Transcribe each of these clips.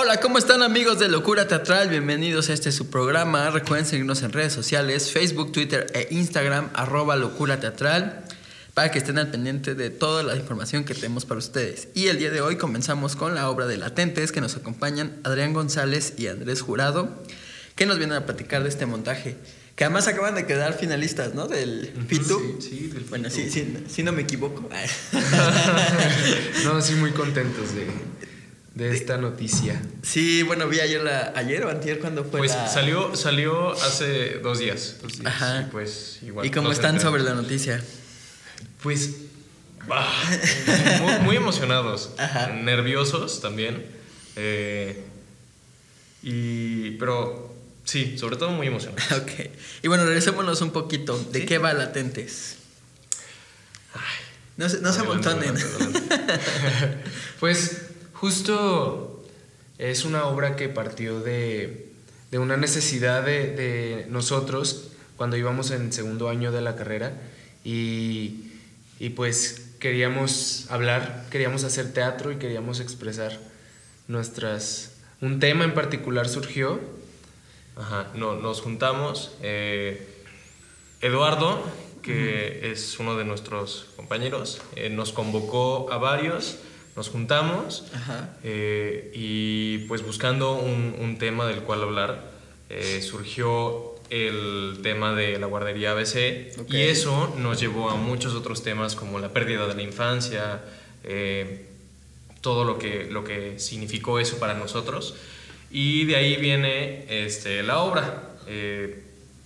Hola, ¿cómo están amigos de Locura Teatral? Bienvenidos a este su programa. Recuerden seguirnos en redes sociales, Facebook, Twitter e Instagram, arroba Locura Teatral, para que estén al pendiente de toda la información que tenemos para ustedes. Y el día de hoy comenzamos con la obra de Latentes, que nos acompañan Adrián González y Andrés Jurado, que nos vienen a platicar de este montaje. Que además acaban de quedar finalistas, ¿no? Del FITU. Sí, sí, del Bueno, sí, sí, sí, no me equivoco. no, sí, muy contentos de, de esta noticia. Sí, bueno, vi ayer, la, ayer o antier cuando fue Pues la- salió, salió hace dos días. Dos días. Ajá. Y pues igual. ¿Y cómo están sobre la noticia? Pues. ah, muy, muy emocionados. Ajá. Nerviosos también. eh, y. Pero sí, sobre todo muy emocionados. Ok. Y bueno, regresémonos un poquito. ¿De Sí. qué va Latentes? No se, no se amontonen. adelante, adelante. Pues justo es una obra que partió de, de una necesidad de, de nosotros cuando íbamos en segundo año de la carrera y, y pues queríamos hablar, queríamos hacer teatro y queríamos expresar nuestras... Un tema en particular surgió. Ajá, no, nos juntamos. eh, Eduardo, que es uno de nuestros compañeros, eh, nos convocó a varios, nos juntamos Ajá. eh, y pues buscando un, un tema del cual hablar, eh, surgió el tema de la guardería ABC y eso nos llevó a muchos otros temas como la pérdida de la infancia, eh, todo lo que, lo que significó eso para nosotros. Y de ahí viene este, la obra.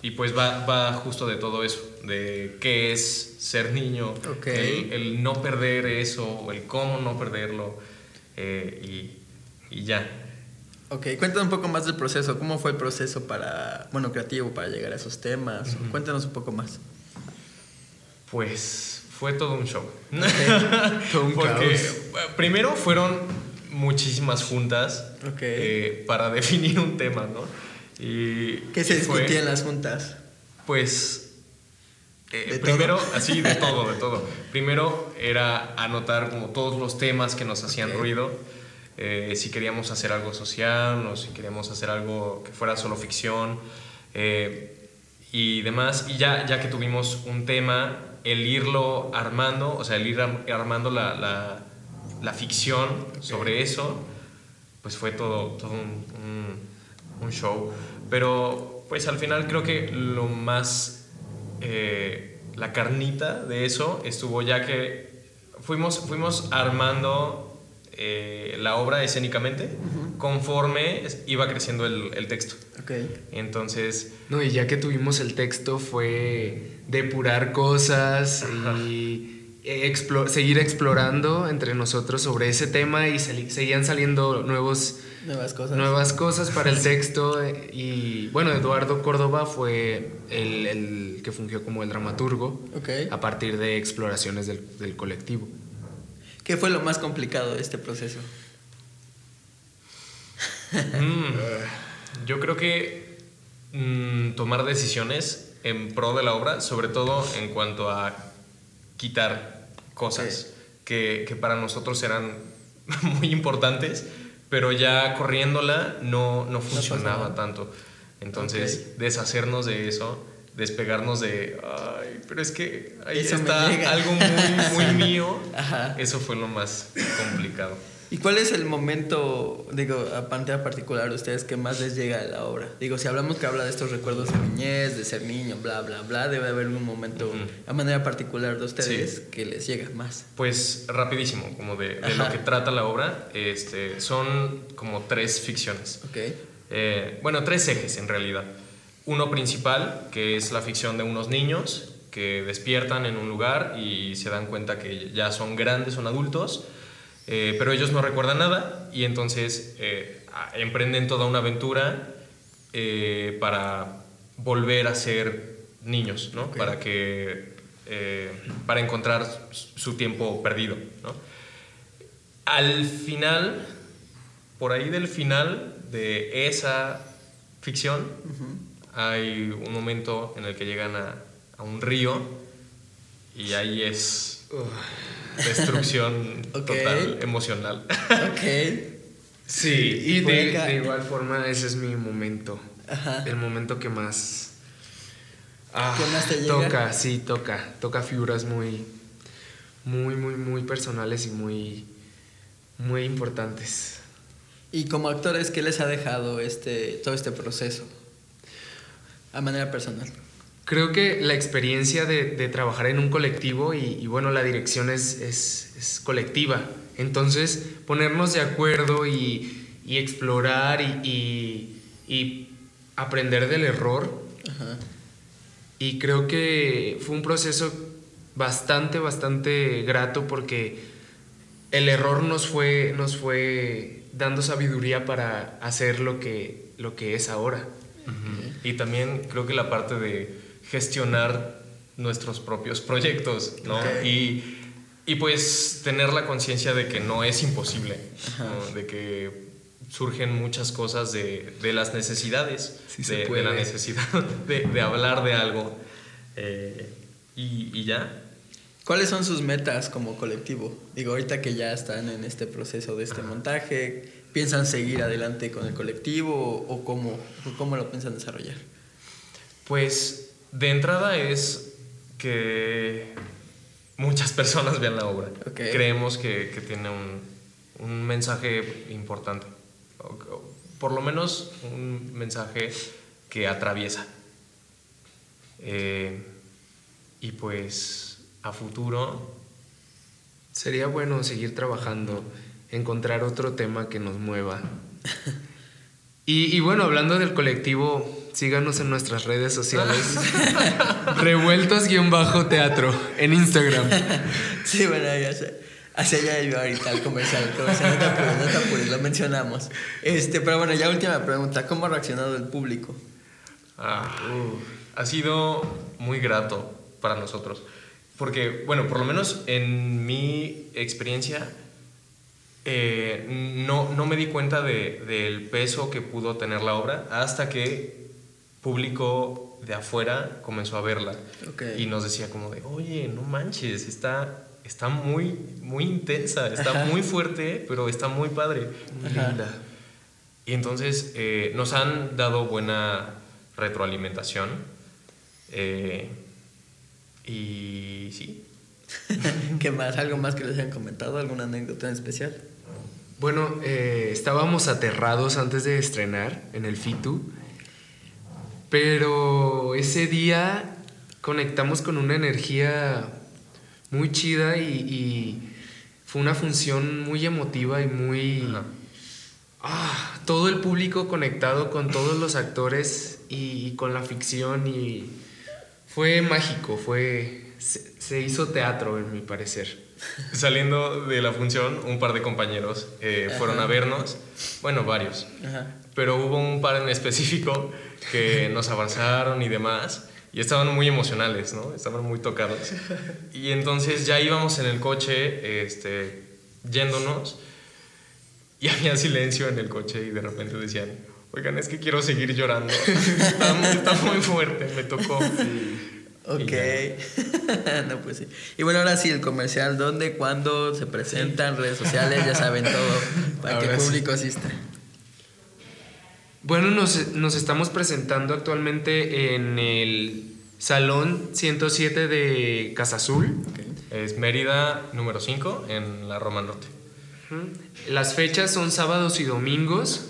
y pues va, va justo de todo eso, de qué es ser niño, el, el no perder eso, el cómo no perderlo, eh, y, y ya. Ok, cuéntanos un poco más del proceso. ¿Cómo fue el proceso para, bueno, creativo para llegar a esos temas? Cuéntanos un poco más. Pues fue todo un show. Todo un Porque caos. eh, primero fueron muchísimas juntas eh, para definir un tema, ¿no? Y, ¿Qué se discutía en las juntas? Pues eh, ¿De primero, todo? así, de todo, de todo. Primero era anotar como todos los temas que nos hacían Ok. ruido. eh, si queríamos hacer algo social o si queríamos hacer algo que fuera solo ficción eh, y demás. Y ya, ya que tuvimos un tema, el irlo armando, o sea, el ir ar- armando la, la, la ficción sobre eso, pues fue todo, todo un, un- un show. Pero pues al final creo que lo más, eh, la carnita de eso estuvo ya que fuimos, fuimos armando eh, la obra escénicamente conforme iba creciendo el, el texto. Ok. Entonces, No, y ya que tuvimos el texto fue depurar cosas y explo- seguir explorando entre nosotros sobre ese tema y sali- seguían saliendo nuevos, Nuevas cosas. nuevas cosas para el texto y bueno, Eduardo Córdoba fue el, el que fungió como el dramaturgo a partir de exploraciones del, del colectivo. ¿Qué fue lo más complicado de este proceso? mm, yo creo que mm, tomar decisiones en pro de la obra, sobre todo en cuanto a quitar cosas que, que para nosotros eran muy importantes, pero ya corriéndola no, no funcionaba tanto. Entonces, deshacernos de eso, despegarnos de, ay, pero es que ahí Eso está llega". algo muy, muy mío, Ajá. eso fue lo más complicado. ¿Y cuál es el momento, digo, a pantalla particular de ustedes que más les llega a la obra? Digo, si hablamos que habla de estos recuerdos de niñez, de ser niño, bla, bla, bla, debe haber un momento a manera particular de ustedes Sí. que les llega más. Pues rapidísimo, como de, de lo que trata la obra, este, son como tres ficciones. ¿Ok? Eh, bueno, tres ejes en realidad. Uno principal, que es la ficción de unos niños que despiertan en un lugar y se dan cuenta que ya son grandes, son adultos, eh, pero ellos no recuerdan nada y entonces eh, emprenden toda una aventura eh, para volver a ser niños, ¿no? Para que para encontrar su tiempo perdido, ¿no? Al final, por ahí del final de esa ficción, hay un momento en el que llegan a, a un río y ahí es destrucción total, emocional. Ok. Sí, y de, igual forma ese es mi momento. Ajá. El momento que más... ah, ¿Qué más te llega? Toca, sí, toca. Toca figuras muy, muy, muy, muy personales y muy, muy importantes. Y como actores, ¿qué les ha dejado este, todo este proceso? A manera personal. Creo que la experiencia de, de trabajar en un colectivo y, y bueno, la dirección es, es- es colectiva. Entonces, ponernos de acuerdo y, y explorar y, aprender del error. Ajá. Y creo que fue un proceso bastante, bastante grato porque el error nos fue, nos fue dando sabiduría para hacer lo que, lo que es ahora. Y también creo que la parte de gestionar nuestros propios proyectos, ¿no? Ok. Y, y pues tener la conciencia de que no es imposible. ¿no? de que surgen muchas cosas de, de las necesidades, Sí de, de la necesidad de, de hablar de algo. eh, y, y ya. ¿Cuáles son sus metas como colectivo? Digo, ahorita que ya están en este proceso de este montaje, ¿piensan seguir adelante con el colectivo o, o cómo, o cómo lo piensan desarrollar? Pues de entrada es que muchas personas vean la obra. Creemos que, que tiene un, un mensaje importante. Por lo menos un mensaje que atraviesa. Eh, y pues a futuro, Sería bueno seguir trabajando, encontrar otro tema que nos mueva. Y, y bueno, hablando del colectivo, síganos en nuestras redes sociales. Revueltos-teatro en Instagram. Sí, bueno, ya sé. Hacia allá iba ahorita el comercial, el comercial, no te apures, no te apures, lo mencionamos. Este, pero bueno, ya última pregunta, ¿cómo ha reaccionado el público? Ah, ha sido muy grato para nosotros. Porque, bueno, por lo menos en mi experiencia, eh, no, no me di cuenta de- del peso que pudo tener la obra hasta que público de afuera comenzó a verla. Y nos decía como de, oye, no manches, está, está muy, muy intensa, está Ajá. muy fuerte, pero está muy padre. Muy linda. Y entonces eh, nos han dado buena retroalimentación. eh, y sí. ¿Qué más? ¿Algo más que les hayan comentado? ¿Alguna anécdota en especial? Bueno, eh, estábamos aterrados antes de estrenar en el FITU, pero ese día conectamos con una energía muy chida y, y fue una función muy emotiva y muy... Ajá. Ah, todo el público conectado con todos los actores y, y con la ficción y fue mágico, fue... Se, se hizo teatro, en mi parecer. Saliendo de la función, un par de compañeros eh, fueron a vernos. Bueno, varios. Ajá. Pero hubo un par en específico que nos abrazaron y demás. Y estaban muy emocionales, ¿no? Estaban muy tocados. Y entonces ya íbamos en el coche, este, yéndonos. Y había silencio en el coche y de repente decían, oigan, es que quiero seguir llorando. Está, muy- está muy fuerte, me tocó. Ok. no, pues sí. Y bueno, ahora sí, el comercial, ¿dónde, cuándo se presentan? Redes sociales, ya saben todo, para que el Ahora sí. público asista. Bueno, nos, nos estamos presentando actualmente en el Salón 107 de Casa Azul. Es Mérida número 5 en la Roma Norte. Las fechas son sábados y domingos.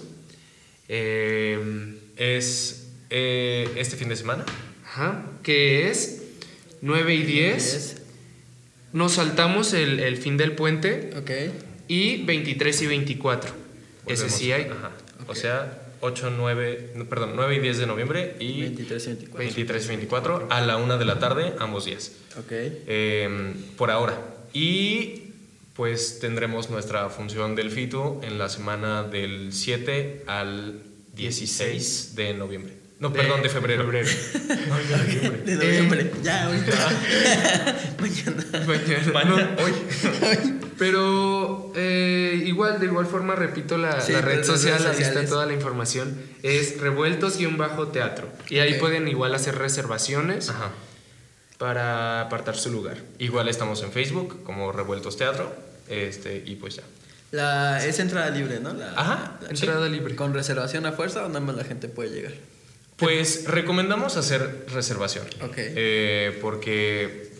Eh, Es eh, este fin de semana. ajá, que es 9 y 10. Diez. Nos saltamos el, el fin del puente Ok. y 23 y 24. Ese Volvemos. sí hay. Ajá. O sea, 8, 9, no, perdón, 9 y 10 de noviembre y 23 y 24. 23 y 24 a la 1 de la tarde, ambos días. Ok. Eh, por ahora. Y pues tendremos nuestra función del FITU en la semana del 7 al 16 de noviembre. No, De- perdón, de febrero. febrero. De noviembre. ya, ahorita. Mañana. Mañana. Mañana, hoy. Pero eh, igual, de igual forma, repito la, Sí, la red social, ahí está toda la información. Es revueltos-teatro. Y ahí pueden igual hacer reservaciones Ajá. para apartar su lugar. Igual estamos en Facebook como Revueltos Teatro. Este, y pues ya. La, es entrada libre, ¿no? La, Ajá, la- entrada libre. ¿Con reservación a fuerza o nada más la gente puede llegar? Pues recomendamos hacer reservación. Ok. Eh, porque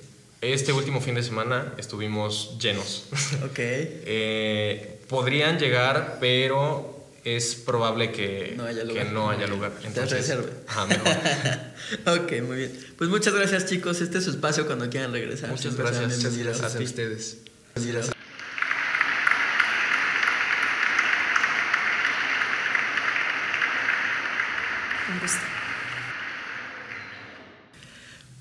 este último fin de semana estuvimos llenos. Ok. Eh, podrían llegar, pero es probable que No haya que lugar. no haya lugar. Te Entonces, reserve. ajá, mejor. ok, muy bien. Pues muchas gracias, chicos. Este es su espacio cuando quieran regresar. Muchas Siempre gracias. Muchas gracias a ustedes. Un gusto.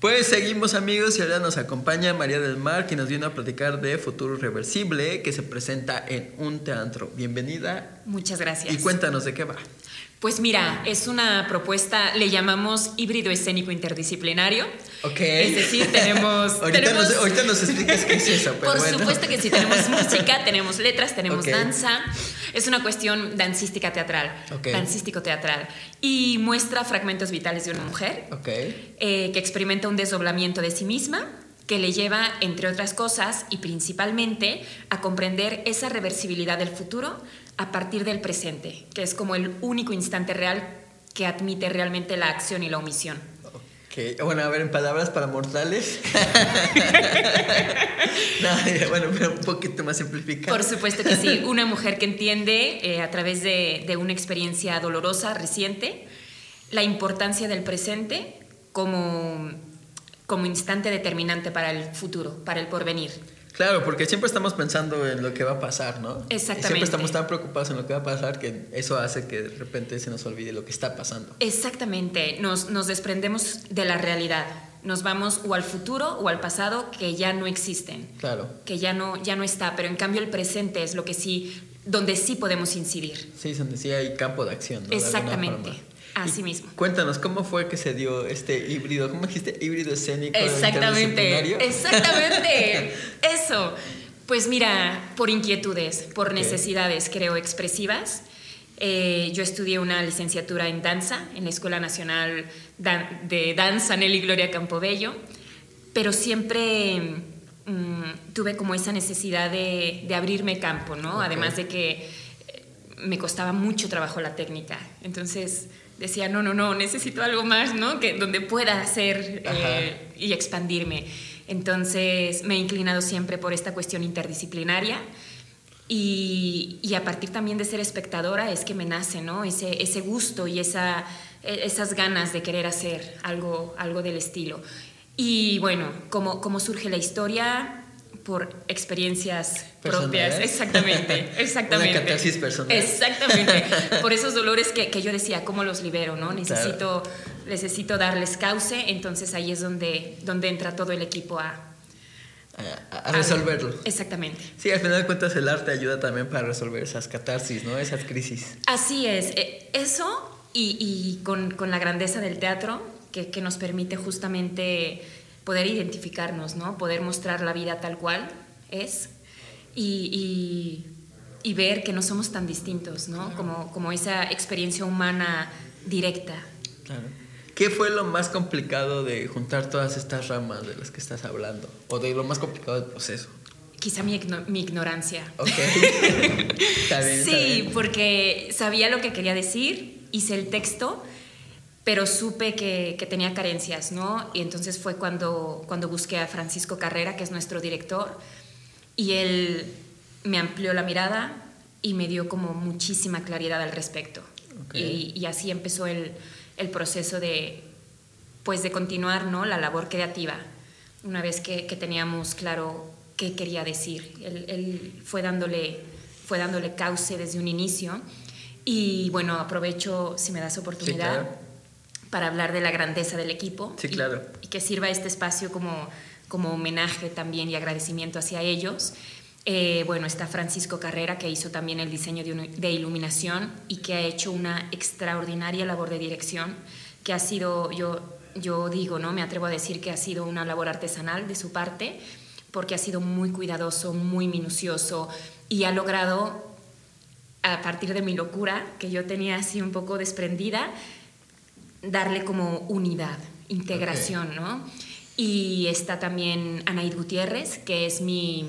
Pues seguimos amigos y ahora nos acompaña María del Mar que nos viene a platicar de Futuro Reversible que se presenta en un teatro. Bienvenida Muchas gracias. y cuéntanos de qué va. Pues mira, es una propuesta, le llamamos híbrido escénico interdisciplinario. Ok. Es decir, tenemos... ahorita, tenemos- nos, ahorita nos explicas qué es eso, pero Por bueno. supuesto que sí, tenemos música, tenemos letras, tenemos Ok. danza. Es una cuestión dancística teatral, Ok. dancístico teatral. Y muestra fragmentos vitales de una mujer Ok. eh, que experimenta un desdoblamiento de sí misma que le lleva, entre otras cosas, y principalmente, a comprender esa reversibilidad del futuro a partir del presente, que es como el único instante real que admite realmente la acción y la omisión. Ok, Bueno, a ver, en palabras para mortales. no, bueno, pero un poquito más simplificado. Por supuesto que sí, una mujer que entiende eh, a través de, de una experiencia dolorosa, reciente, la importancia del presente como, como instante determinante para el futuro, para el porvenir. Claro, porque siempre estamos pensando en lo que va a pasar, ¿no? Exactamente. siempre estamos tan preocupados en lo que va a pasar que eso hace que de repente se nos olvide lo que está pasando. Exactamente, nos, nos desprendemos de la realidad, nos vamos o al futuro o al pasado que ya no existen, Claro. que ya no, ya no está, pero en cambio el presente es lo que sí, donde sí podemos incidir. Sí, donde sí hay campo de acción, Exactamente. Así mismo. Cuéntanos, ¿cómo fue que se dio este híbrido? ¿Cómo dijiste? Híbrido escénico Exactamente, exactamente, eso. Pues mira, por inquietudes, por necesidades, creo, expresivas. eh, yo estudié una licenciatura en danza en la Escuela Nacional Dan- de Danza Nelly Gloria Campobello, pero siempre mm, tuve como esa necesidad de, de abrirme campo, ¿no? Además de que eh, me costaba mucho trabajo la técnica. Entonces decía, no, no, no, necesito algo más, ¿no? Que, donde pueda hacer eh, y expandirme. Entonces me he inclinado siempre por esta cuestión interdisciplinaria. Y, y a partir también de ser espectadora es que me nace, ¿no? Ese, ese gusto y esa, e- esas ganas de querer hacer algo, algo del estilo. Y bueno, ¿cómo, cómo surge la historia? Por experiencias propias. Exactamente, exactamente. Una catarsis personal. Exactamente. Por esos dolores que, que yo decía, ¿cómo los libero? ¿no? Necesito, necesito darles cauce, entonces ahí es donde, donde entra todo el equipo a, A, a resolverlo. Exactamente. Sí, al final de cuentas el arte ayuda también para resolver esas catarsis, ¿no? Esas crisis. Así es, eh, eso y, y con, con la grandeza del teatro que, que nos permite justamente poder identificarnos, ¿no? Poder mostrar la vida tal cual es y, y- y ver que no somos tan distintos, ¿no? Como, como esa experiencia humana directa. Claro. ¿Qué fue lo más complicado de juntar todas estas ramas de las que estás hablando? O de lo más complicado del proceso. Quizá mi, mi ignorancia. Ok. está bien, está Sí, bien. porque sabía lo que quería decir, hice el texto, pero supe que, que tenía carencias, ¿no? Y entonces fue cuando, cuando busqué a Francisco Carrera, que es nuestro director, y él me amplió la mirada y me dio como muchísima claridad al respecto. Ok. Y, y así empezó el, el proceso de, pues de continuar, ¿no? La labor creativa, una vez que, que teníamos claro qué quería decir. Él, él fue, dándole, fue dándole cauce desde un inicio. Y bueno, aprovecho, si me das oportunidad, claro. Para hablar de la grandeza del equipo. Sí, y- claro. Y, que sirva este espacio como, como homenaje también y agradecimiento hacia ellos. Eh, bueno, está Francisco Carrera, que hizo también el diseño de, un- de iluminación y que ha hecho una extraordinaria labor de dirección, que ha sido, yo, yo digo, ¿no? Me atrevo a decir que ha sido una labor artesanal de su parte, porque ha sido muy cuidadoso, muy minucioso y ha logrado, a partir de mi locura, que yo tenía así un poco desprendida, darle como unidad, integración, ¿no? Y está también Anaid Gutiérrez, que es mi,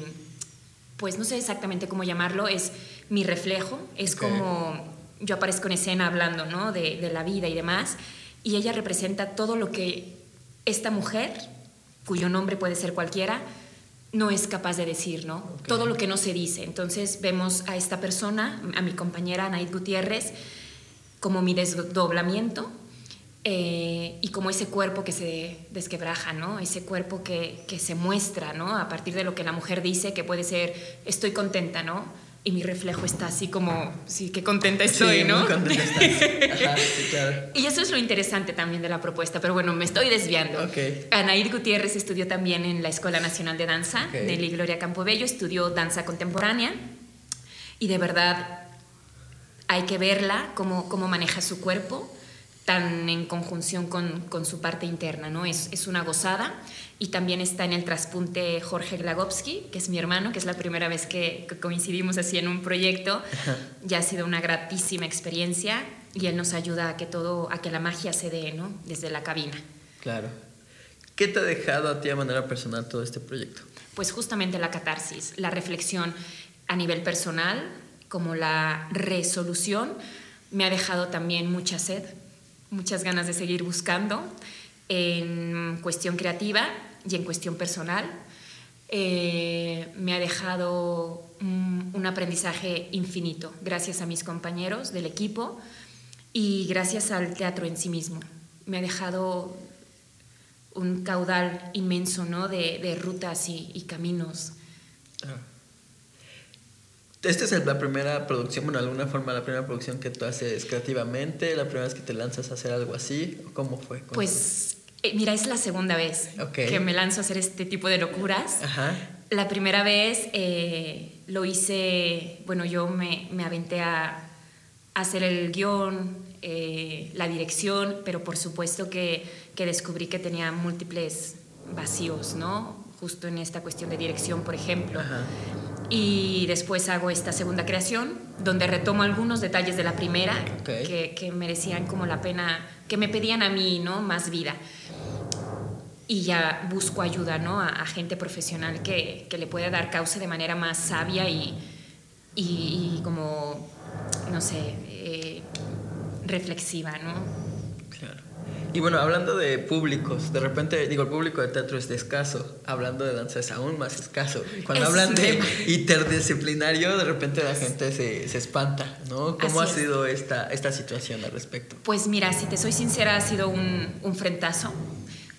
pues no sé exactamente cómo llamarlo, es mi reflejo, es como yo aparezco en escena hablando, ¿no? De, de la vida y demás, y ella representa todo lo que esta mujer, cuyo nombre puede ser cualquiera, no es capaz de decir, ¿no? Todo lo que no se dice. Entonces vemos a esta persona, a mi compañera Anaid Gutiérrez, como mi desdoblamiento eh, y como ese cuerpo que se desquebraja, ¿no? Ese cuerpo que, que, se muestra, ¿no? A partir de lo que la mujer dice, que puede ser, estoy contenta, ¿no? Y mi reflejo está así como, sí, qué contenta estoy, sí, ¿no? Muy contenta estás. Ajá, sí, claro. Y eso es lo interesante también de la propuesta, pero bueno, me estoy desviando. Ok. Anaír Gutiérrez estudió también en la Escuela Nacional de Danza, Ok. Nelly Gloria Campobello estudió danza contemporánea y de verdad hay que verla, cómo, cómo maneja su cuerpo tan en conjunción con, con su parte interna, ¿no? Es, es una gozada y también está en el traspunte Jorge Glagowski, que es mi hermano, que es la primera vez que, que coincidimos así en un proyecto. Ya ha sido una gratísima experiencia y él nos ayuda a que todo, a que la magia se dé, ¿no? Desde la cabina. Claro. ¿Qué te ha dejado a ti de manera personal todo este proyecto? Pues justamente la catarsis, la reflexión a nivel personal, como la resolución, me ha dejado también mucha sed, muchas ganas de seguir buscando en cuestión creativa y en cuestión personal. Eh, me ha dejado un, aprendizaje infinito gracias a mis compañeros del equipo y gracias al teatro en sí mismo. Me ha dejado un caudal inmenso ¿no? de, de rutas y, y caminos. Esta es la primera producción, bueno, de alguna forma la primera producción que tú haces creativamente, la primera vez que te lanzas a hacer algo así, ¿o ¿cómo fue? Cuéntame. Pues eh, mira, es la segunda vez que me lanzo a hacer este tipo de locuras. Ajá. La primera vez eh, lo hice, bueno, yo me, me aventé a, a hacer el guion, eh, la dirección, pero por supuesto que, que descubrí que tenía múltiples vacíos, ¿no? Justo en esta cuestión de dirección, por ejemplo. Ajá. Y después hago esta segunda creación, donde retomo algunos detalles de la primera que, que merecían como la pena, que me pedían a mí, ¿no? Más vida. Y ya busco ayuda, ¿no? A, a gente profesional que, que le pueda dar cauce de manera más sabia y, y, y como, no sé, eh, reflexiva, ¿no? Y bueno, hablando de públicos, de repente, digo, el público de teatro es de escaso, hablando de danza es aún más escaso. Cuando Es hablan de interdisciplinario, de repente la gente se, se espanta, ¿no? ¿Cómo Así ha es. sido esta, esta situación al respecto? Pues mira, si te soy sincera, ha sido un, un frentazo,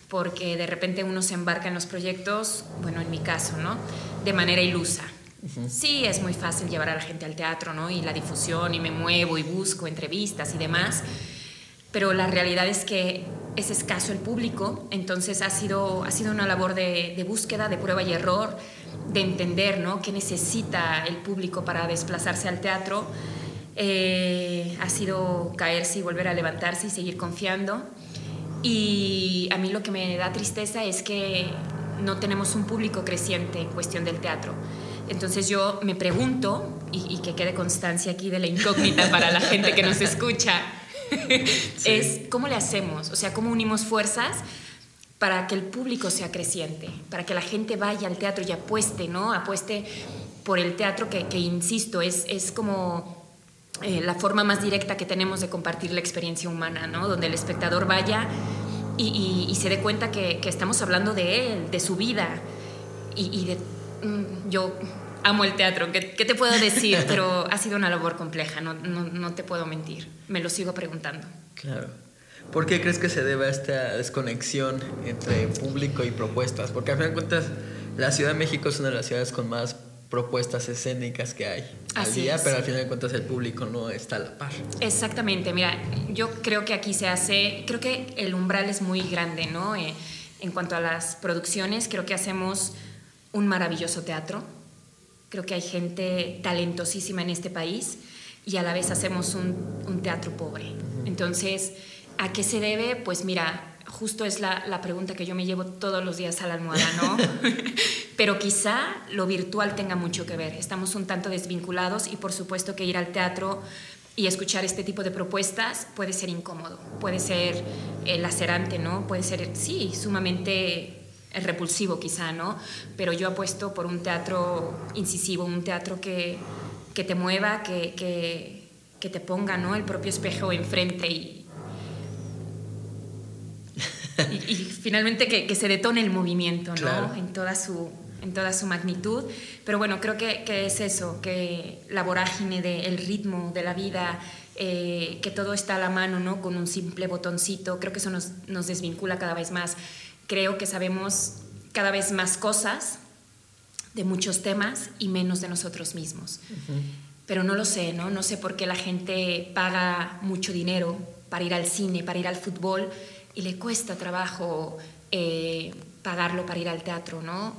porque de repente uno se embarca en los proyectos, bueno, en mi caso, ¿no? De manera ilusa. Sí, es muy fácil llevar a la gente al teatro, ¿no? Y la difusión, y me muevo y busco entrevistas y demás, pero la realidad es que es escaso el público, entonces ha sido, ha sido una labor de, de búsqueda, de prueba y error, de entender, ¿no? ¿Qué necesita el público para desplazarse al teatro? Eh, ha sido caerse y volver a levantarse y seguir confiando. Y a mí lo que me da tristeza es que no tenemos un público creciente en cuestión del teatro. Entonces yo me pregunto, y, y que quede constancia aquí de la incógnita para la gente que nos escucha, es cómo le hacemos, o sea, cómo unimos fuerzas para que el público sea creciente, para que la gente vaya al teatro y apueste, ¿no? Apueste por el teatro que, que insisto, es, es como eh, la forma más directa que tenemos de compartir la experiencia humana, ¿no? Donde el espectador vaya y, y- y se dé cuenta que, que estamos hablando de él, de su vida. Y, y de, mm, yo amo el teatro, ¿qué, qué te puedo decir? Pero ha sido una labor compleja, no, no, no te puedo mentir. Me lo sigo preguntando. Claro. ¿Por qué crees que se debe a esta desconexión entre público y propuestas? Porque al final de cuentas, la Ciudad de México es una de las ciudades con más propuestas escénicas que hay al Así día, es. pero al final de cuentas el público no está a la par. Exactamente, mira, yo creo que aquí se hace, creo que el umbral es muy grande, ¿no? Eh, en cuanto a las producciones, creo que hacemos un maravilloso teatro, creo que hay gente talentosísima en este país y a la vez hacemos un, un teatro pobre. Entonces, ¿a qué se debe? Pues mira, justo es la, la pregunta que yo me llevo todos los días a la almohada, ¿no? Pero quizá lo virtual tenga mucho que ver. Estamos un tanto desvinculados y por supuesto que ir al teatro y escuchar este tipo de propuestas puede ser incómodo, puede ser eh, lacerante, ¿no? Puede ser, sí, sumamente repulsivo quizá, ¿no? Pero yo apuesto por un teatro incisivo, un teatro que, que te mueva, que, que, que te ponga ¿no? el propio espejo enfrente y, y, y finalmente que, que, se detone el movimiento ¿no? Claro. en, toda su, en toda su magnitud. Pero bueno, creo que, que es eso, que la vorágine del ritmo de la vida, eh, que todo está a la mano, ¿no? Con un simple botoncito, creo que eso nos, nos desvincula cada vez más. Creo que sabemos cada vez más cosas de muchos temas y menos de nosotros mismos. Uh -huh. Pero no lo sé, ¿no? No sé por qué la gente paga mucho dinero para ir al cine, para ir al fútbol y le cuesta trabajo eh, pagarlo para ir al teatro, ¿no?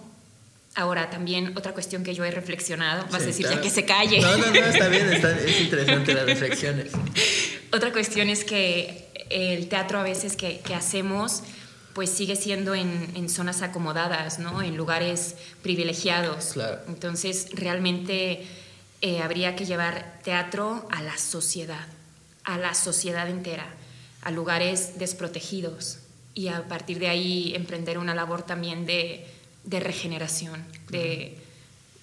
Ahora, también otra cuestión que yo he reflexionado, vas sí, a decir claro. ya que se calle. No, no, no, está bien, está, es interesante las reflexiones. Otra cuestión es que el teatro a veces que, que hacemos, pues sigue siendo en, en, zonas acomodadas, ¿no? En lugares privilegiados. Claro. Entonces, realmente eh, habría que llevar teatro a la sociedad, a la sociedad entera, a lugares desprotegidos y a partir de ahí emprender una labor también de de regeneración, de,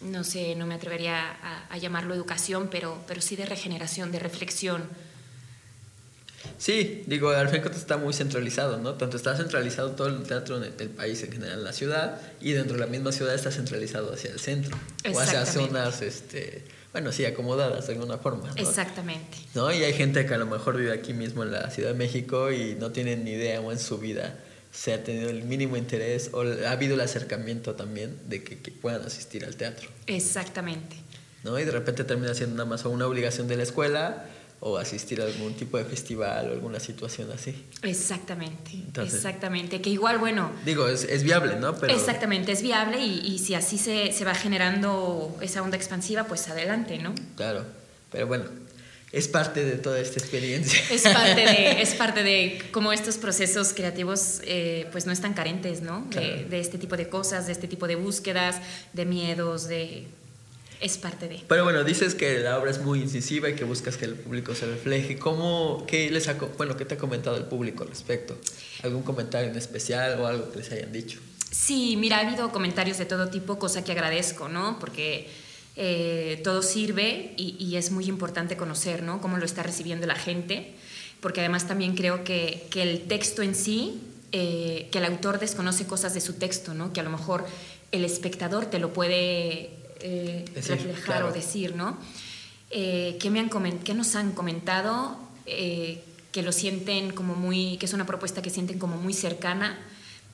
no sé, no me atrevería a, a, llamarlo educación, pero, pero sí de regeneración, de reflexión. Sí, digo, al fin está muy centralizado, ¿no? Tanto está centralizado todo el teatro del país en general, en la ciudad, y dentro de la misma ciudad está centralizado hacia el centro, o hacia zonas, este, bueno, sí, acomodadas de alguna forma. ¿no? Exactamente. ¿No? Y hay gente que a lo mejor vive aquí mismo en la Ciudad de México y no tienen ni idea o en su vida se ha tenido el mínimo interés o ha habido el acercamiento también de que, que puedan asistir al teatro. Exactamente. ¿No? Y de repente termina siendo nada más una obligación de la escuela o asistir a algún tipo de festival o alguna situación así. Exactamente, Entonces, exactamente. Que igual, bueno... Digo, es, es viable, ¿no? Pero... Exactamente, es viable y, y si así se, se va generando esa onda expansiva, pues adelante, ¿no? Claro, pero bueno, es parte de toda esta experiencia. Es parte de, es parte de cómo estos procesos creativos eh, pues no están carentes, ¿no? Claro. De, de, este tipo de cosas, de este tipo de búsquedas, de miedos, de... Es parte de... Pero bueno, dices que la obra es muy incisiva y que buscas que el público se refleje. ¿Cómo, qué, les ha, bueno, ¿qué te ha comentado el público al respecto? ¿Algún comentario en especial o algo que les hayan dicho? Sí, mira, ha habido comentarios de todo tipo, cosa que agradezco, ¿no? Porque eh, todo sirve y, y, es muy importante conocer ¿no? cómo lo está recibiendo la gente, porque además también creo que, que el texto en sí, eh, que el autor desconoce cosas de su texto, ¿no? que a lo mejor el espectador te lo puede eh, decir, reflejar claro. o decir, ¿no? Eh, ¿qué, me han ¿Qué nos han comentado? Eh, que lo sienten como muy, que es una propuesta que sienten como muy cercana,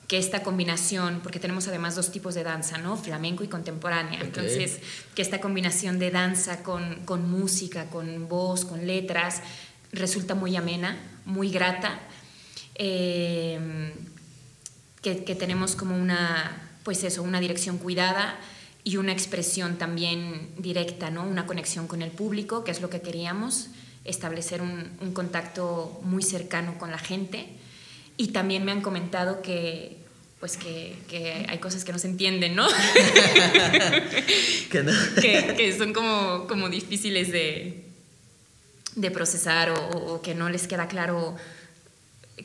que esta combinación, porque tenemos además dos tipos de danza, ¿no? Flamenco y contemporánea. Okay. Entonces, que esta combinación de danza con, con, música, con voz, con letras, resulta muy amena, muy grata. Eh, que, que, tenemos como una, pues eso, una dirección cuidada y una expresión también directa, ¿no? Una conexión con el público, que es lo que queríamos, establecer un, un contacto muy cercano con la gente. Y también me han comentado que, pues que, que, hay cosas que no se entienden, ¿no? que, no. que, que, son como, como difíciles de, de procesar o, o, que no les queda claro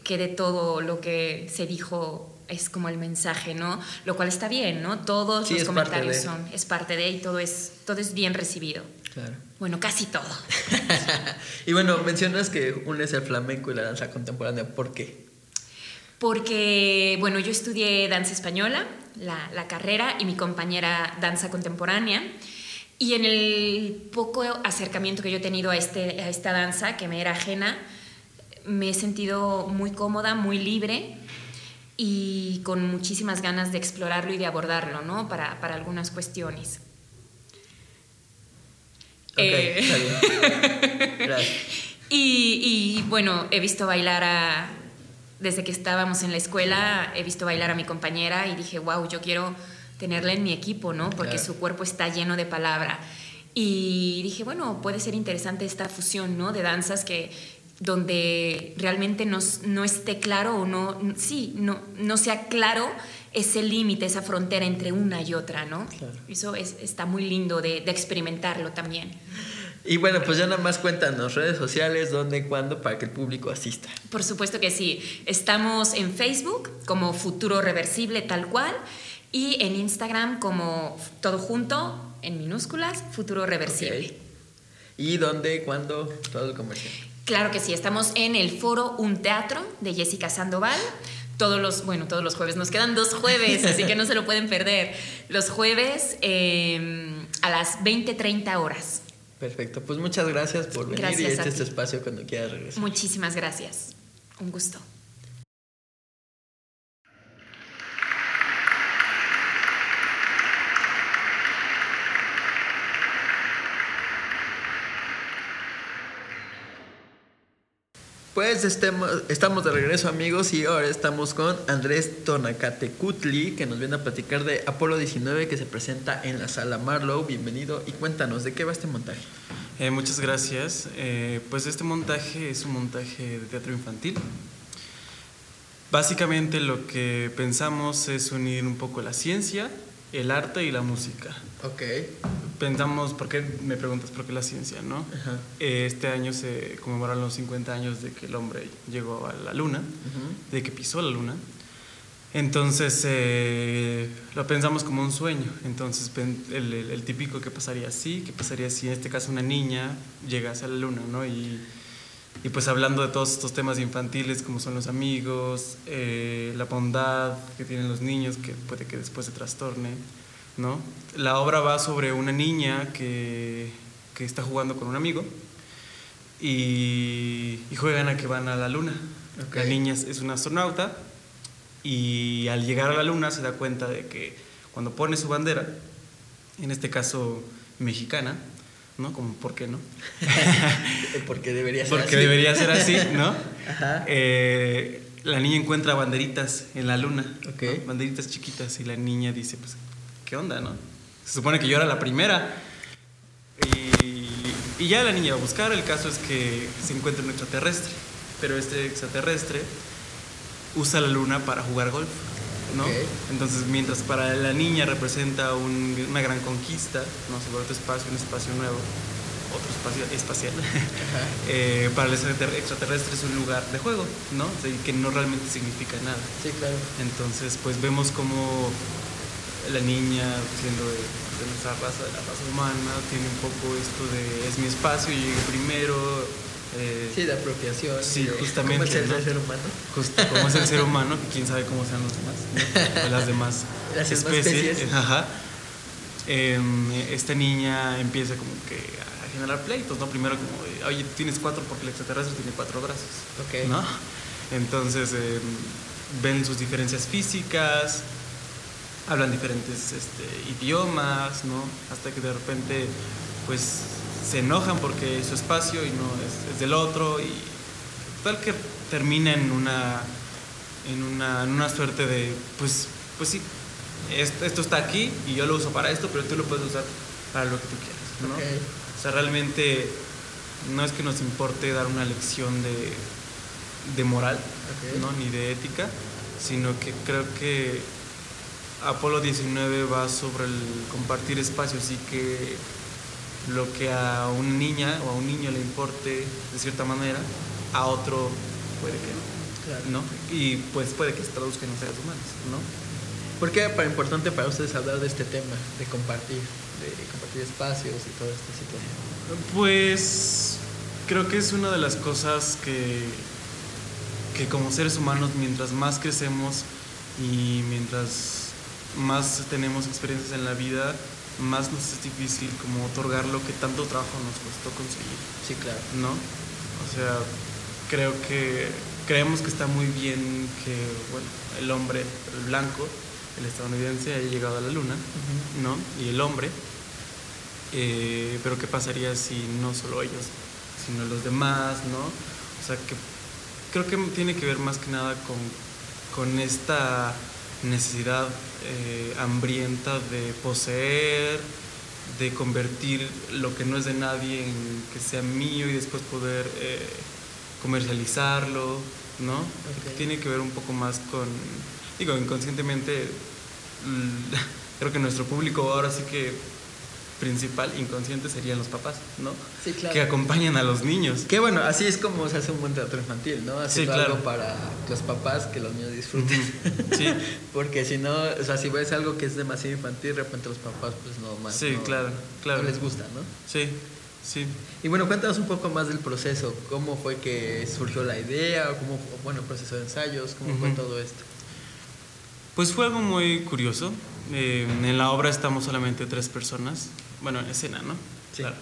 que de todo lo que se dijo es como el mensaje, ¿no? Lo cual está bien, ¿no? Todos sí, los comentarios son, es parte de y todo es, todo es bien recibido. Claro. Bueno, casi todo. y bueno, mencionas que unes el flamenco y la danza contemporánea. ¿Por qué? porque, bueno, yo estudié danza española, la, la, carrera, y mi compañera danza contemporánea. Y en el poco acercamiento que yo he tenido a, este, a esta danza, que me era ajena, me he sentido muy cómoda, muy libre y con muchísimas ganas de explorarlo y de abordarlo, ¿no? Para, para algunas cuestiones. Okay, eh, está bien. Gracias. Y, y bueno, he visto bailar a desde que estábamos en la escuela he visto bailar a mi compañera y dije, wow, yo quiero tenerla en mi equipo, ¿no? Porque claro. su cuerpo está lleno de palabra. Y dije, bueno, puede ser interesante esta fusión, ¿no? De danzas que donde realmente no, no esté claro o no, sí, no, no sea claro ese límite, esa frontera entre una y otra, ¿no? Claro. Eso es, está muy lindo de, de experimentarlo también. Y bueno, pues ya nada más cuéntanos redes sociales, dónde, cuándo, para que el público asista. Por supuesto que sí. Estamos en Facebook como Futuro Reversible tal cual y en Instagram como todo junto, en minúsculas, Futuro Reversible. Okay. ¿Y dónde, cuándo? Todo el comercial. Claro que sí, estamos en el foro Un Teatro de Jessica Sandoval. Todos los, bueno, todos los jueves, nos quedan dos jueves, así que no se lo pueden perder. Los jueves eh, a las 20-30 horas. Perfecto, pues muchas gracias por venir Gracias y a este es tu ti. espacio cuando quieras regresar. Muchísimas gracias. Un gusto. Pues estamos de regreso amigos y ahora estamos con Andrés Tonacatecutli que nos viene a platicar de Apolo 19 que se presenta en la sala Marlow. Bienvenido y cuéntanos de qué va este montaje. Eh, muchas gracias. Eh, pues este montaje es un montaje de teatro infantil. Básicamente lo que pensamos es unir un poco la ciencia, el arte y la música. Ok. Pensamos, ¿por qué me preguntas por qué la ciencia, no? Ajá. Eh, Este año se conmemoran los 50 años de que el hombre llegó a la luna, de que pisó la luna. Entonces eh, lo pensamos como un sueño. Entonces el, el- el típico que pasaría así, que pasaría si en este caso una niña llegase a la luna, ¿no? Y, y pues hablando de todos estos temas infantiles como son los amigos, eh, la bondad que tienen los niños, que puede que después se trastorne, ¿no? La obra va sobre una niña que, que está jugando con un amigo y, y juegan a que van a la luna. Ok. La niña es una astronauta y al llegar a la luna se da cuenta de que cuando pone su bandera, en este caso mexicana, ¿no? Como, ¿por qué no? Porque debería ser Porque así. debería ser así, ¿no? Ajá. Eh, la niña encuentra banderitas en la luna, Ok. ¿no? banderitas chiquitas, y la niña dice, pues, ¿qué onda, no? Se supone que yo era la primera. Y, y ya la niña va a buscar, el caso es que se encuentra un extraterrestre, pero este extraterrestre usa la luna para jugar golf, Entonces, mientras para la niña representa un- una gran conquista, ¿no? Sobre otro espacio, un espacio nuevo, otro espacio espacial, eh, para el extrater- extraterrestre es un lugar de juego, ¿no? O sea, y que no realmente significa nada. Sí, claro. Entonces, pues vemos como la niña, siendo de, de nuestra raza, de la raza humana, tiene un poco esto de es mi espacio, yo llegué primero. eh, Sí, de apropiación. Sí, y justamente, ¿Cómo es el ¿no? ser humano? Justo como es el ser humano, que quién sabe cómo sean los demás, ¿no? O las demás Las especies. especies. Ajá. Em, esta niña empieza como que a generar pleitos, ¿no? Primero como, de, oye, tienes cuatro porque el extraterrestre tiene cuatro brazos, Ok. ¿no? Entonces em, ven sus diferencias físicas, hablan diferentes este, idiomas, ¿no? Hasta que de repente, pues, se enojan porque es su espacio y no es, es del otro y tal que termina en una, en una, en una suerte de, pues, pues sí, esto, esto está aquí y yo lo uso para esto, pero tú lo puedes usar para lo que tú quieras. O sea, realmente no es que nos importe dar una lección de, de moral. ¿no? ni de ética, sino que creo que Apolo 19 va sobre el compartir espacios y que lo que a una niña o a un niño le importe de cierta manera, a otro puede que no. Claro. ¿no? Y pues puede que se traduzca en seres humanos, ¿no? ¿Por qué era importante para ustedes hablar de este tema, de compartir, de compartir espacios y toda esta situación? Pues creo que es una de las cosas que, que como seres humanos, mientras más crecemos y mientras más tenemos experiencias en la vida, más nos es difícil como otorgar lo que tanto trabajo nos costó conseguir, Sí, claro. ¿no? O sea, creo que creemos que está muy bien que, bueno, el hombre, el blanco, el estadounidense haya llegado a la luna, ¿no? Y el hombre, eh, pero ¿qué pasaría si no solo ellos, sino los demás, ¿no? O sea, que creo que tiene que ver más que nada con, con esta necesidad eh, hambrienta de poseer, de convertir lo que no es de nadie en que sea mío y después poder eh, comercializarlo, ¿no? Tiene que ver un poco más con, digo, inconscientemente, creo que nuestro público ahora sí que principal, inconsciente, serían los papás, ¿no? Sí, claro. Que acompañan a los niños. Que bueno, así es como se hace un buen teatro infantil, ¿no? Haciendo Sí, claro. algo para los papás que los niños disfruten. Sí. Porque si no, o sea, si ves algo que es demasiado infantil, de repente los papás, pues no más. Sí, no- claro, claro. No les gusta, ¿no? Sí, Sí. Y bueno, cuéntanos un poco más del proceso. ¿Cómo fue que surgió la idea? ¿Cómo fue, bueno, el proceso de ensayos? ¿Cómo fue todo esto? Pues fue algo muy curioso. Eh, en la obra estamos solamente tres personas. Bueno, en escena, ¿no? Sí. Claro.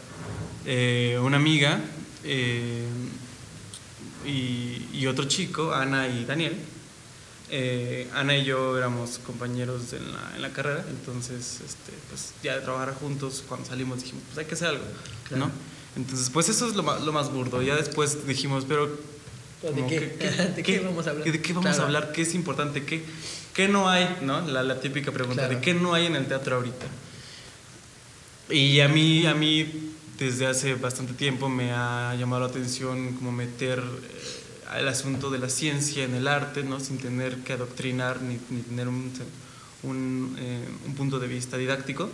Eh, una amiga eh, y, y otro chico, Ana y Daniel. Eh, Ana y yo éramos compañeros en la, en la carrera, entonces este, pues, ya de trabajar juntos, cuando salimos dijimos, pues hay que hacer algo, Claro. ¿no? Entonces, pues eso es lo más, lo más burdo. Ya después dijimos, pero... ¿De qué? que- ¿De qué vamos a hablar? ¿De qué vamos Claro. a hablar? ¿Qué es importante? ¿Qué, qué no hay? ¿no? La, la típica pregunta, Claro. ¿de qué no hay en el teatro ahorita? Y a mí, a mí desde hace bastante tiempo me ha llamado la atención como meter eh, el asunto de la ciencia en el arte, ¿no? sin tener que adoctrinar ni, ni tener un, un, eh, un punto de vista didáctico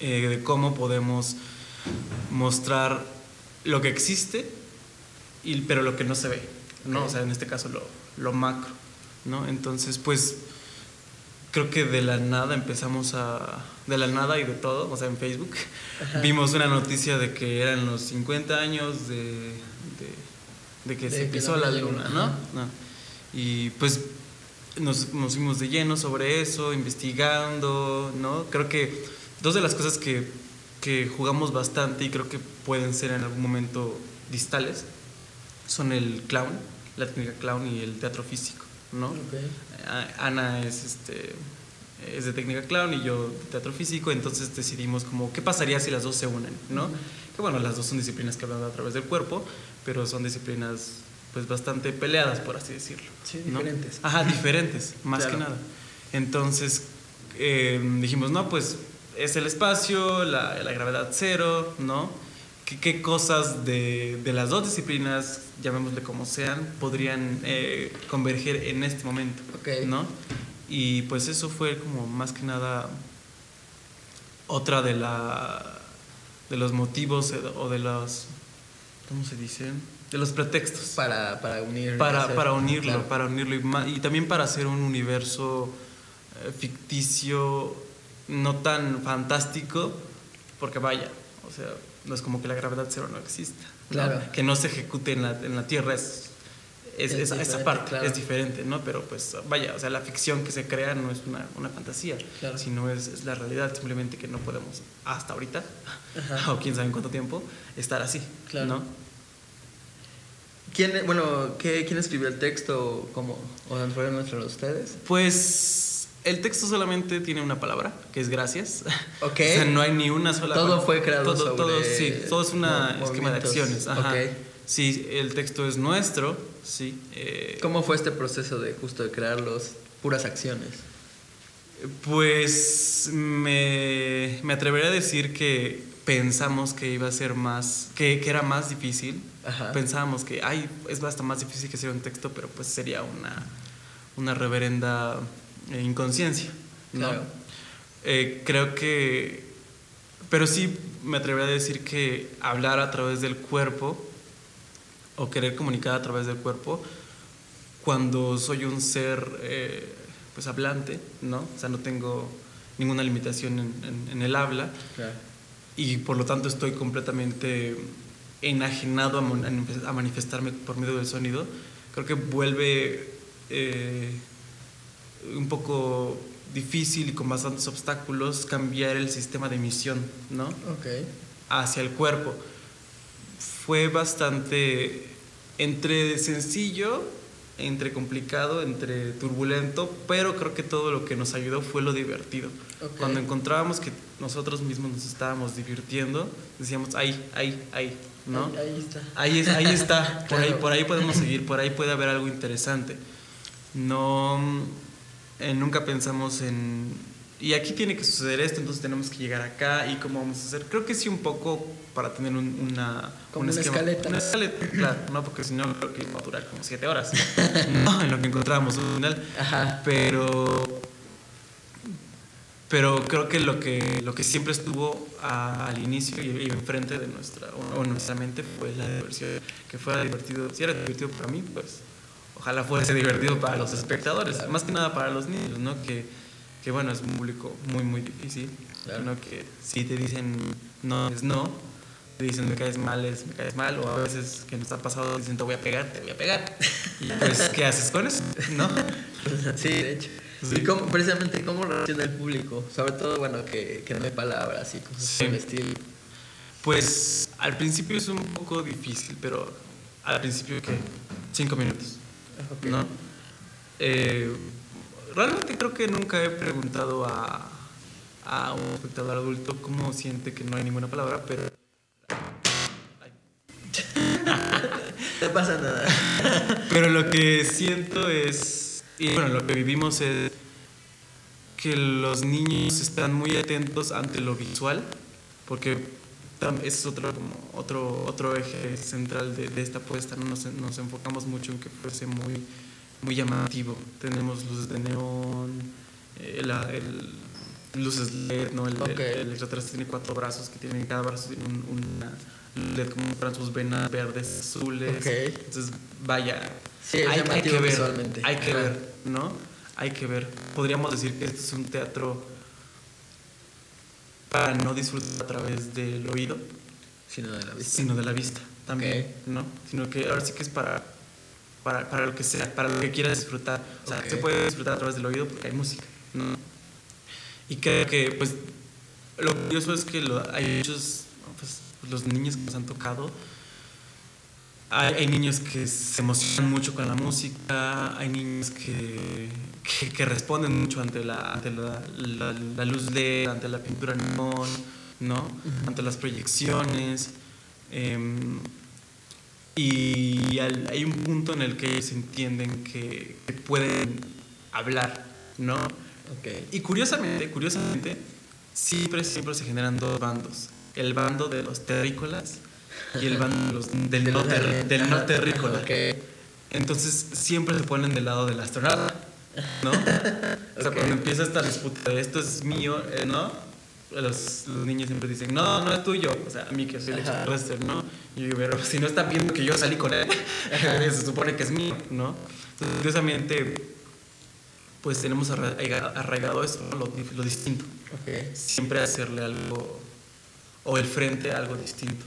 eh, de cómo podemos mostrar lo que existe, y, pero lo que no se ve, ¿no? O sea, en este caso lo, lo macro, ¿no? Entonces, pues creo que de la nada empezamos a... De la nada y de todo, o sea, en Facebook, vimos una noticia de que eran los 50 años de, de, de que De se que pisó la la luna. ¿no? No. Y pues nos, nos fuimos de lleno sobre eso, investigando, ¿no? Creo que dos de las cosas que, que jugamos bastante y creo que pueden ser en algún momento distales son el clown, la técnica clown y el teatro físico, ¿no? Ok. A- Ana es, este, es de técnica clown y yo de teatro físico, entonces decidimos como qué pasaría si las dos se unen, ¿no? Que bueno, las dos son disciplinas que hablan a través del cuerpo, pero son disciplinas pues bastante peleadas, por así decirlo. Sí, ¿no? diferentes. Ajá, diferentes, más Claro. que nada. Entonces eh, dijimos, no, pues es el espacio, la, la gravedad cero, ¿no? ¿Qué, qué cosas de, de las dos disciplinas, llamémosle como sean, podrían eh, converger en este momento? Ok. ¿No? Y pues eso fue como más que nada otra de la de los motivos eh, o de los ¿cómo se dice? de los pretextos Para, para unir. para, hacer- para unirlo, claro. para unirlo y, también para hacer un universo eh, ficticio no tan fantástico, porque vaya, o sea, no es como que la gravedad cero no exista. ¿no? Claro. Que no se ejecute en la, en la Tierra es, es, Es es- esa parte, claro. es diferente, ¿no? Pero pues vaya, o sea, la ficción que se crea no es una, una fantasía, Claro. sino es, es la realidad, simplemente que no podemos hasta ahorita, Ajá. o quién sabe en cuánto tiempo, estar así, Claro. ¿no? ¿Quién, bueno, ¿qué, ¿quién escribió el texto? ¿Cómo? ¿O fueron ustedes? Pues el texto solamente tiene una palabra, que es gracias. Ok. o sea, no hay ni una sola Todo palabra. fue creado todo, sobre todo, sí, todo es un esquema de acciones. Ajá. Ok. Sí, el texto es nuestro, sí. eh, ¿Cómo fue este proceso de justo de crearlos? Puras acciones. Pues me, me atrevería a decir que pensamos que iba a ser más, que, que era más difícil. Ajá. Pensábamos que, ay, es bastante más difícil que hacer un texto, pero pues sería una, una reverenda eh, inconsciencia, ¿no? Claro. Eh, creo que, pero sí me atrevería a decir que hablar a través del cuerpo o querer comunicar a través del cuerpo cuando soy un ser eh, pues hablante, ¿no? O sea, no tengo ninguna limitación en, en- en el habla Claro. y por lo tanto estoy completamente enajenado a manifestarme por medio del sonido, creo que vuelve eh, un poco difícil y con bastantes obstáculos cambiar el sistema de emisión, ¿no? Ok. hacia el cuerpo. Fue bastante entre sencillo, entre complicado, entre turbulento, pero creo que todo lo que nos ayudó fue lo divertido. Cuando encontrábamos que nosotros mismos nos estábamos divirtiendo, decíamos, ahí, ahí, ahí, ¿no? Ahí, ahí está. Ahí, es- ahí está, por, ahí, por ahí podemos seguir, por ahí puede haber algo interesante. No, eh, nunca pensamos en, y aquí tiene que suceder esto, entonces tenemos que llegar acá y cómo vamos a hacer. Creo que sí un poco para tener un- una... Como un una escaleta. Una escaleta, claro, no, porque si no creo que va a durar como siete horas. no, en lo que encontramos al final. Ajá. Pero pero creo que lo que lo que siempre estuvo a- al inicio y, y enfrente de nuestra o nuestra mente fue la diversión que fuera divertido si era divertido para mí pues ojalá fuese divertido para los espectadores más que nada para los niños no que, que bueno es un público muy muy difícil Claro. ¿no? que si te dicen no es no te dicen me caes mal, es me caes mal, o a veces que nos ha pasado dicen te voy a pegar, te voy a pegar. Y pues, ¿qué haces con eso? ¿No? Sí, de hecho. Sí. Y cómo, precisamente cómo reacciona el público, sobre todo, bueno, que, que no hay palabras y cosas Sí. por el estilo. Pues al principio es un poco difícil, pero al principio que cinco minutos. ¿no? Eh, realmente creo que nunca he preguntado a, a un espectador adulto cómo siente que no hay ninguna palabra, pero No pasa nada. Pero lo que siento es, y bueno, lo que vivimos es que los niños están muy atentos ante lo visual, porque es otro, como otro, otro eje central de, de esta apuesta, ¿no? nos, nos enfocamos mucho en que fuese muy, muy llamativo. Tenemos luces de neón, eh, la- el, luces LED, ¿no? El, Ok. el extraterrestre tiene cuatro brazos que tienen, cada brazo tiene un- una LED como para sus venas verdes, azules. Entonces, vaya, Sí, hay, que ver, hay que Ajá. ver, ¿no? Hay que ver. Podríamos decir que este es un teatro para no disfrutar a través del oído, Sino de la vista. sino de la vista también. ¿no? Sino que ahora sí que es para, para, para lo que sea, para lo que quieras disfrutar. O sea, Ok. se puede disfrutar a través del oído porque hay música, ¿no? Y creo que, pues, lo curioso es que lo- hay muchos, pues, los niños que nos han tocado, hay, hay niños que se emocionan mucho con la música, hay niños que, que, que responden mucho ante la, ante la, la, la luz LED, ante la pintura neón, ¿no? Ante las proyecciones. em, y al- hay un punto en el que ellos entienden que, que pueden hablar, ¿no? Ok. Y curiosamente, curiosamente, siempre, siempre se generan dos bandos. El bando de los terrícolas y el bando de los- del, De no, los ter- alien- del no terrícola. Ok. Entonces siempre se ponen del lado del astronauta, ¿no? O sea, cuando empieza esta disputa de esto es mío, eh, ¿no? Los, los niños siempre dicen, no, no es tuyo. O sea, a mí que soy el extraterrestre, ¿no? Y yo, pero si no están viendo que yo salí con él, se supone que es mío, ¿no? Entonces, curiosamente, pues tenemos arraiga- arraigado eso, ¿no? lo, lo distinto. Ok. Siempre hacerle algo, o el frente a algo distinto,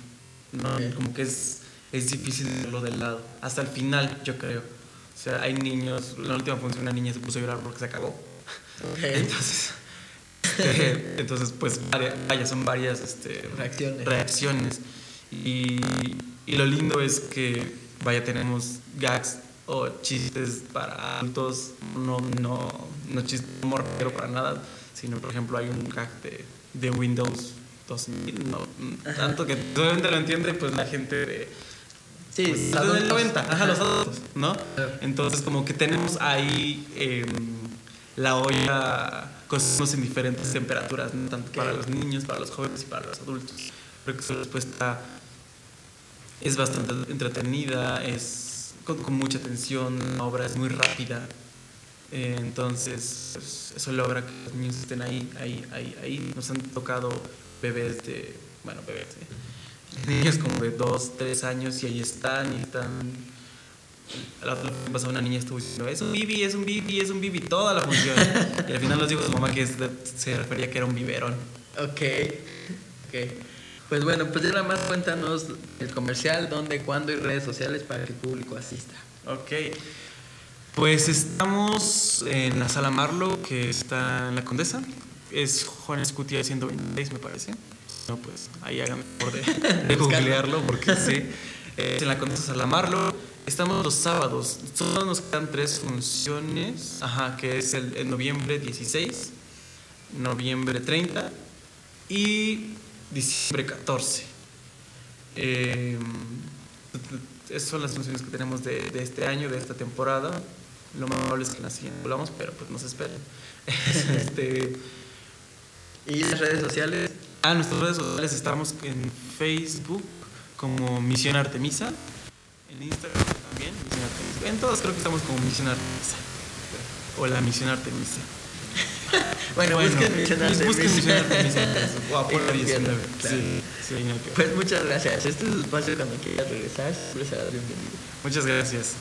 ¿no? Ok. Como que es, es difícil verlo del lado. Hasta el final, yo creo. O sea, hay niños, la última función una niña se puso a llorar porque se acabó. Ok. Entonces, este, entonces pues vaya, son varias este, Reacciones. reacciones. Y, y lo lindo es que, vaya, tenemos gags o chistes para adultos, no, no, no chistes humor negro para nada, sino, por ejemplo, hay un gag de, de Windows 2000, no, tanto que obviamente lo entiende pues la gente de... Sí, pues, los del adultos. 90, ajá, los adultos, ¿no? Entonces, como que tenemos ahí em, la olla cocinos en diferentes temperaturas, ¿no? tanto para los niños, para los jóvenes y para los adultos. Creo que su respuesta es bastante entretenida, es con, con mucha atención, la obra es muy rápida. Eh, entonces, pues, eso logra que los niños estén ahí, ahí, ahí, ahí. Nos han tocado bebés de, bueno, bebés, ¿eh? niños como de 2, 3 años y ahí están y están la otra pasó una niña estuvo diciendo, es un bibi, es un bibi, es un bibi, toda la función. y al final nos dijo su mamá que se refería que era un biberón. Ok. Ok. Pues bueno, pues ya nada más cuéntanos el comercial, dónde, cuándo y redes sociales para que el público asista. Ok. Pues estamos en la sala Marlo, que está en la Condesa. Es Juan Escutia 126, me parece. No, pues ahí hagan por de, de googlearlo, porque sí. Es en la Condesa Sala Marlo. Estamos los sábados. Solo nos quedan tres funciones. Ajá, que es el, noviembre 16, noviembre 30 y diciembre 14. Eh, esas son las funciones que tenemos de, de este año, de esta temporada. Lo más probable es que en la siguiente volvamos, pero pues nos esperen. este, Y las redes sociales. ah, nuestras redes sociales estamos en Facebook como Misión Artemisa. En Instagram también, Misión Artemisa. En todos creo que estamos como Misión Artemisa. O la Misión Artemisa. Bueno, busquen Misión Artemisa. Busquen Misión Artemisa. O Apolo En el 19. claro. Sí, sí, no, Pues muchas gracias. Este es su espacio cuando quieras regresar. Siempre será bienvenido. Muchas gracias.